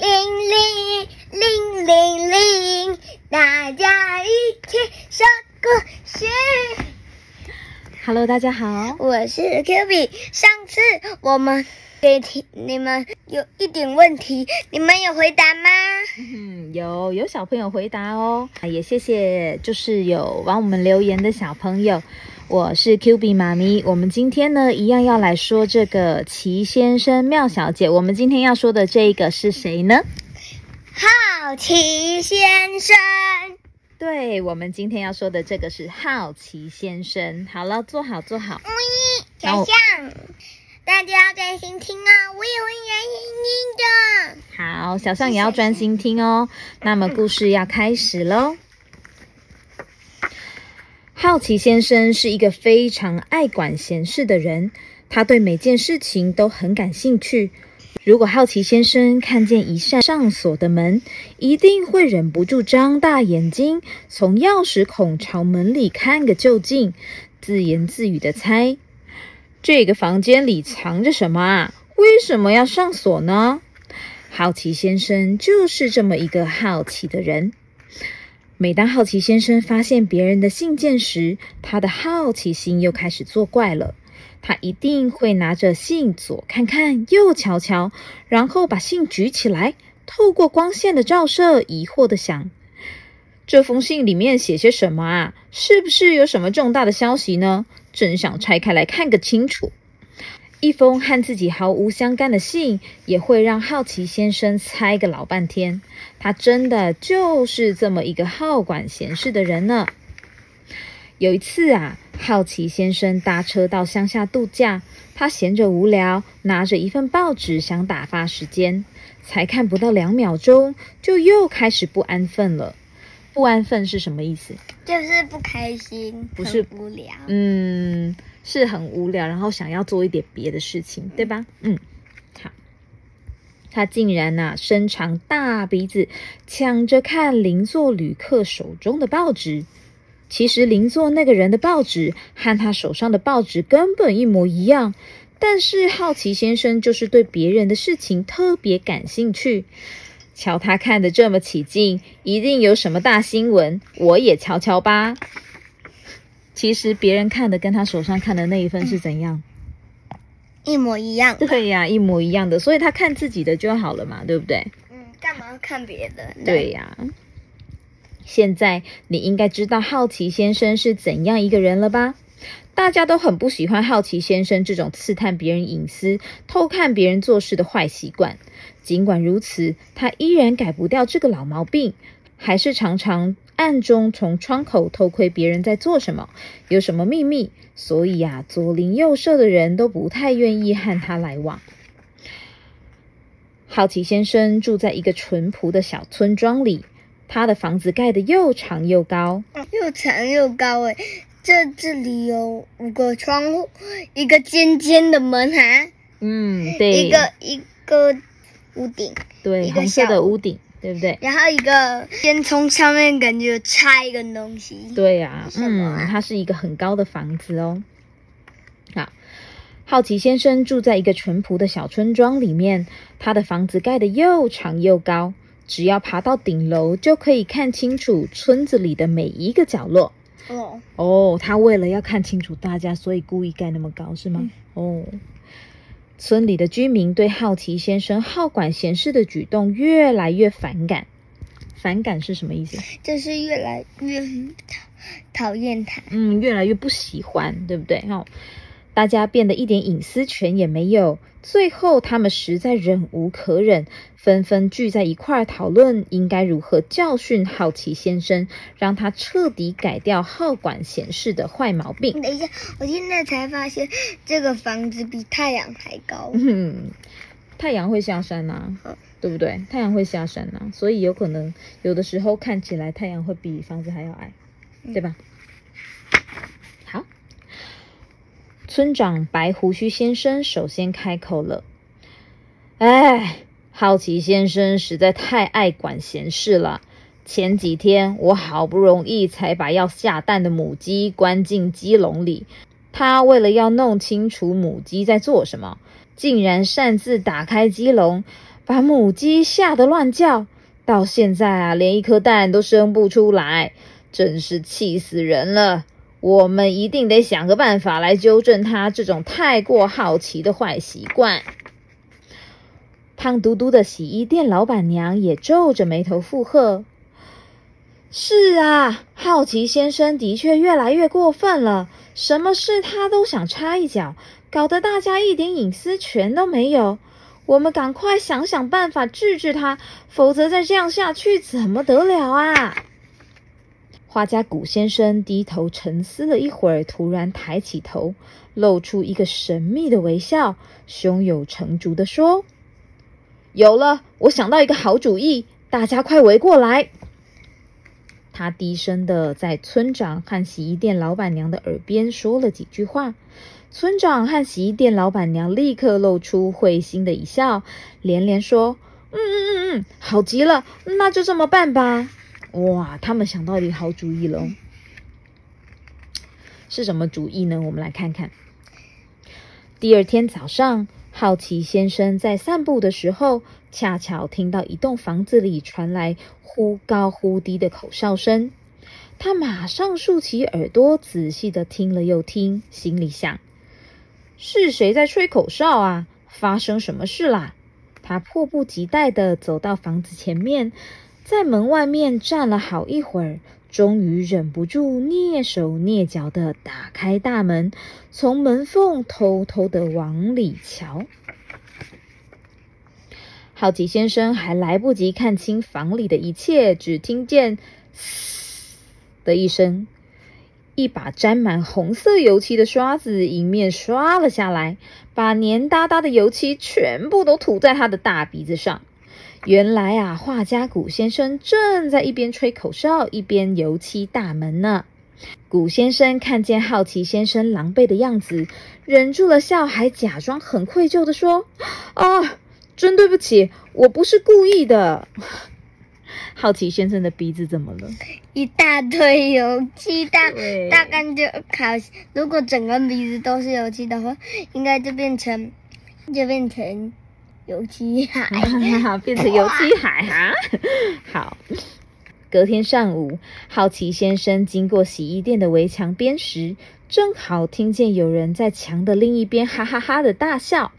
铃铃铃铃铃，大家一起说故事。Hello，大家好。我是 Q B。上次我们给提你们有一点问题，你们有回答吗？嗯，有有小朋友回答哦，也谢谢，就是有往我们留言的小朋友。我是 Q B 妈咪，我们今天呢一样要来说这个齐先生、妙小姐。我们今天要说的这个是谁呢？好奇先生，对，我们今天要说的这个是好奇先生。好了，坐好，坐好。小象，大家要专心听哦，我也会专心听的。好，小象也要专心听哦。那么故事要开始喽。好奇先生是一个非常爱管闲事的人，他对每件事情都很感兴趣。如果好奇先生看见一扇上锁的门，一定会忍不住张大眼睛，从钥匙孔朝门里看个究竟，自言自语的猜：这个房间里藏着什么啊？为什么要上锁呢？好奇先生就是这么一个好奇的人。每当好奇先生发现别人的信件时，他的好奇心又开始作怪了。他一定会拿着信左看看，右瞧瞧，然后把信举起来，透过光线的照射，疑惑的想：这封信里面写些什么啊？是不是有什么重大的消息呢？真想拆开来看个清楚。一封和自己毫无相干的信，也会让好奇先生猜个老半天。他真的就是这么一个好管闲事的人呢。有一次啊，好奇先生搭车到乡下度假，他闲着无聊，拿着一份报纸想打发时间，才看不到两秒钟，就又开始不安分了。不安分是什么意思？就是不开心，不是无聊。嗯，是很无聊，然后想要做一点别的事情，对吧？嗯，好。他竟然呐、伸长大鼻子，抢着看邻座旅客手中的报纸。其实邻座那个人的报纸和他手上的报纸根本一模一样，但是好奇先生就是对别人的事情特别感兴趣。瞧他看得这么起劲，一定有什么大新闻，我也瞧瞧吧。其实别人看的跟他手上看的那一份是怎样？一模一样。对呀、一模一样的，所以他看自己的就好了嘛，对不对？嗯，干嘛要看别的？对呀、现在你应该知道好奇先生是怎样一个人了吧？大家都很不喜欢好奇先生这种刺探别人隐私、偷看别人做事的坏习惯。尽管如此，他依然改不掉这个老毛病，还是常常暗中从窗口偷窥别人在做什么，有什么秘密。所以啊，左邻右舍的人都不太愿意和他来往。好奇先生住在一个淳朴的小村庄里，他的房子盖得又长又高，又长又高诶，这这里有五个窗户，一个尖尖的门啊，嗯，对，一个一个屋顶，对红色的屋顶，对不对？然后一个烟囱上面感觉插一个东西。对呀、嗯，它是一个很高的房子哦。好，好奇先生住在一个淳朴的小村庄里面，他的房子盖得又长又高，只要爬到顶楼就可以看清楚村子里的每一个角落。哦，哦，他为了要看清楚大家，所以故意盖那么高，是吗？哦，村里的居民对好奇先生好管闲事的举动越来越反感。反感是什么意思？就是越来越讨讨厌他。嗯，越来越不喜欢，对不对？哈、大家变得一点隐私权也没有，最后他们实在忍无可忍，纷纷聚在一块儿讨论应该如何教训好奇先生，让他彻底改掉好管闲事的坏毛病。等一下，我现在才发现这个房子比太阳还高。嗯，太阳会下山呐、嗯对不对？太阳会下山呐、所以有可能有的时候看起来太阳会比房子还要矮，对吧？村长白胡须先生首先开口了：“哎，好奇先生实在太爱管闲事了。前几天我好不容易才把要下蛋的母鸡关进鸡笼里，他为了要弄清楚母鸡在做什么，竟然擅自打开鸡笼，把母鸡吓得乱叫，到现在啊，连一颗蛋都生不出来，真是气死人了。我们一定得想个办法来纠正他这种太过好奇的坏习惯。胖嘟嘟的洗衣店老板娘也皱着眉头附和：“是啊，好奇先生的确越来越过分了，什么事他都想插一脚，搞得大家一点隐私权都没有。我们赶快想想办法治治他，否则再这样下去怎么得了啊！”画家古先生低头沉思了一会儿，突然抬起头，露出一个神秘的微笑，胸有成竹的说。有了，我想到一个好主意，大家快围过来！他低声的在村长和洗衣店老板娘的耳边说了几句话。村长和洗衣店老板娘立刻露出会心的一笑，连连说：“嗯嗯嗯嗯，好极了，那就这么办吧！”哇，他们想到一个好主意了，是什么主意呢？我们来看看。第二天早上。好奇先生在散步的时候，恰巧听到一栋房子里传来忽高忽低的口哨声。他马上竖起耳朵，仔细的听了又听，心里想：是谁在吹口哨啊？发生什么事啦？他迫不及待的走到房子前面，在门外面站了好一会儿。终于忍不住蹑手蹑脚的打开大门，从门缝偷偷的往里瞧。好奇先生还来不及看清房里的一切，只听见“嘶”的一声，一把沾满红色油漆的刷子迎面刷了下来，把黏哒哒的油漆全部都涂在他的大鼻子上。原来啊，画家古先生正在一边吹口哨一边油漆大门呢。古先生看见好奇先生狼狈的样子，忍住了笑，还假装很愧疚的说：“啊，真对不起，我不是故意的。”好奇先生的鼻子怎么了？一大堆油漆，大大概就烤。如果整个鼻子都是油漆的话，应该就变成，就变成。油漆海，变成油漆海啊！好，隔天上午，好奇先生经过洗衣店的围墙边时，正好听见有人在墙的另一边哈哈哈的大笑。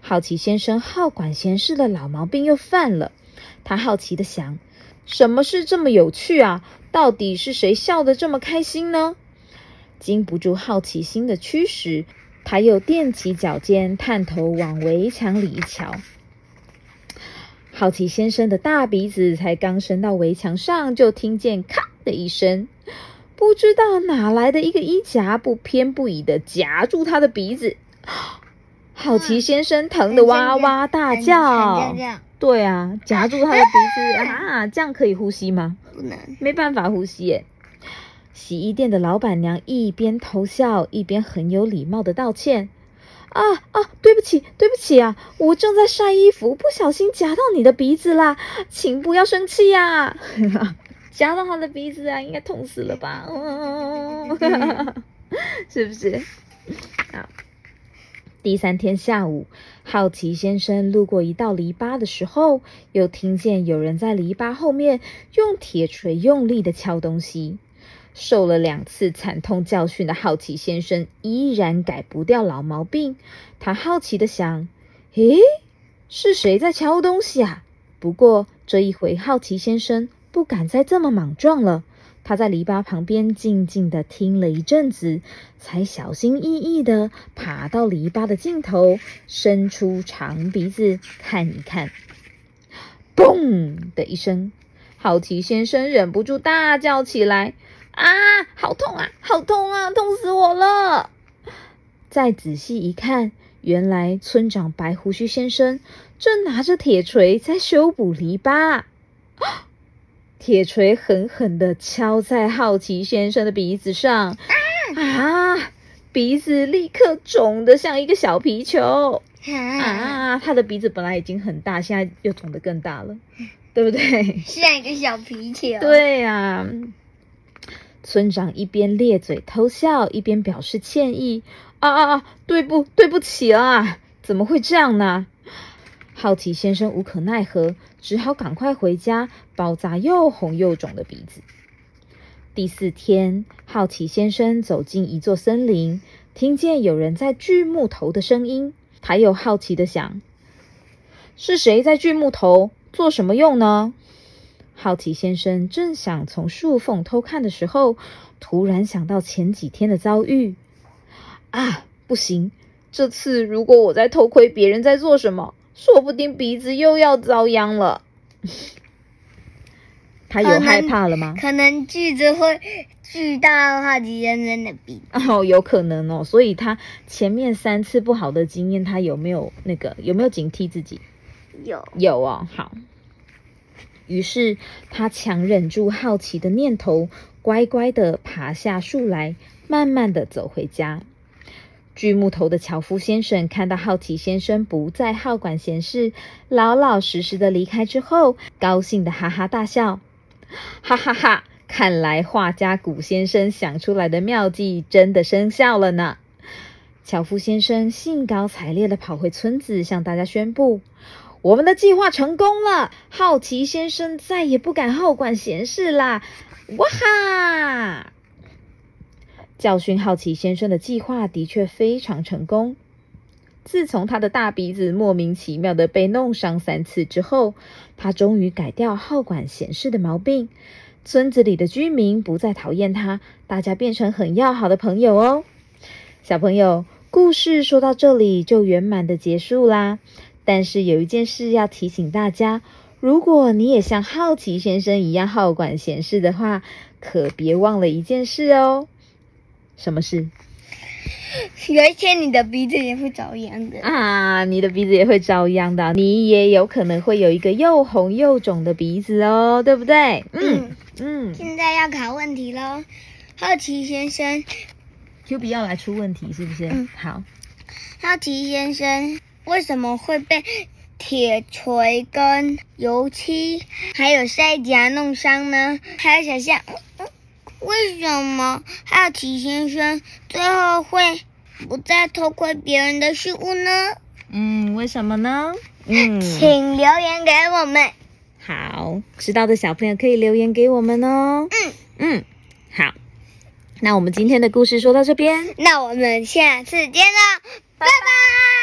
好奇先生好管闲事的老毛病又犯了，他好奇的想：什么事这么有趣啊？到底是谁笑得这么开心呢？经不住好奇心的驱使。他又踮起脚尖，探头往围墙里一瞧。好奇先生的大鼻子才刚伸到围墙上，就听见“咔”的一声，不知道哪来的一个衣夹，不偏不倚的夹住他的鼻子。好奇先生疼得哇哇大叫。对啊，夹住他的鼻子啊，这样可以呼吸吗？不能，没办法呼吸耶。洗衣店的老板娘一边偷笑，一边很有礼貌的道歉：“啊啊，对不起，对不起啊，我正在晒衣服，不小心夹到你的鼻子啦，请不要生气呀。”夹到他的鼻子啊，应该痛死了吧？嗯 是不是？好。第三天下午，好奇先生路过一道篱笆的时候，又听见有人在篱笆后面用铁锤用力的敲东西。受了两次惨痛教训的好奇先生依然改不掉老毛病。他好奇的想：“诶，是谁在敲东西啊？”不过这一回，好奇先生不敢再这么莽撞了。他在篱笆旁边静静的听了一阵子，才小心翼翼的爬到篱笆的尽头，伸出长鼻子看一看。嘣的一声，好奇先生忍不住大叫起来。啊，好痛啊，好痛啊，痛死我了！再仔细一看，原来村长白胡须先生正拿着铁锤在修补篱笆。铁锤狠狠的敲在好奇先生的鼻子上，啊，鼻子立刻肿得像一个小皮球。啊，他的鼻子本来已经很大，现在又肿得更大了，对不对？像一个小皮球。对呀。村长一边咧嘴偷笑，一边表示歉意：“啊啊啊，对不，对不起啊！怎么会这样呢？好奇先生无可奈何，只好赶快回家包扎又红又肿的鼻子。第四天，好奇先生走进一座森林，听见有人在锯木头的声音。他又好奇的想：是谁在锯木头？做什么用呢？好奇先生正想从树缝偷看的时候，突然想到前几天的遭遇。啊，不行！这次如果我在偷窥别人在做什么，说不定鼻子又要遭殃了。他有害怕了吗？可能锯子会锯到好奇先生的鼻。哦，有可能哦。所以他前面三次不好的经验，他有没有那个有没有警惕自己？有有哦。好，于是他强忍住好奇的念头，乖乖的爬下树来，慢慢的走回家。锯木头的樵夫先生看到好奇先生不再好管闲事，老老实实的离开之后，高兴的哈哈大笑，哈哈哈！看来画家古先生想出来的妙计真的生效了呢。樵夫先生兴高采烈的跑回村子，向大家宣布：我们的计划成功了，好奇先生再也不敢好管闲事啦！哇哈！教训好奇先生的计划的确非常成功。自从他的大鼻子莫名其妙的被弄伤三次之后，他终于改掉好管闲事的毛病。村子里的居民不再讨厌他，大家变成很要好的朋友哦。小朋友，故事说到这里就圆满的结束啦。但是有一件事要提醒大家：如果你也像好奇先生一样好管闲事的话，可别忘了一件事哦。什么事？有一天你的鼻子也会遭殃的啊！你的鼻子也会遭殃的，你也有可能会有一个又红又肿的鼻子哦，对不对？嗯嗯。现在要考问题喽，好奇先生，Q B 要来出问题是不是？嗯，好。好奇先生为什么会被铁锤跟油漆还有塞夹弄伤呢？还有小象。为什么好奇先生最后会不再偷窥别人的事物呢？嗯，为什么呢？嗯，请留言给我们。好，知道的小朋友可以留言给我们哦。嗯嗯，好，那我们今天的故事说到这边，那我们下次见了，拜拜。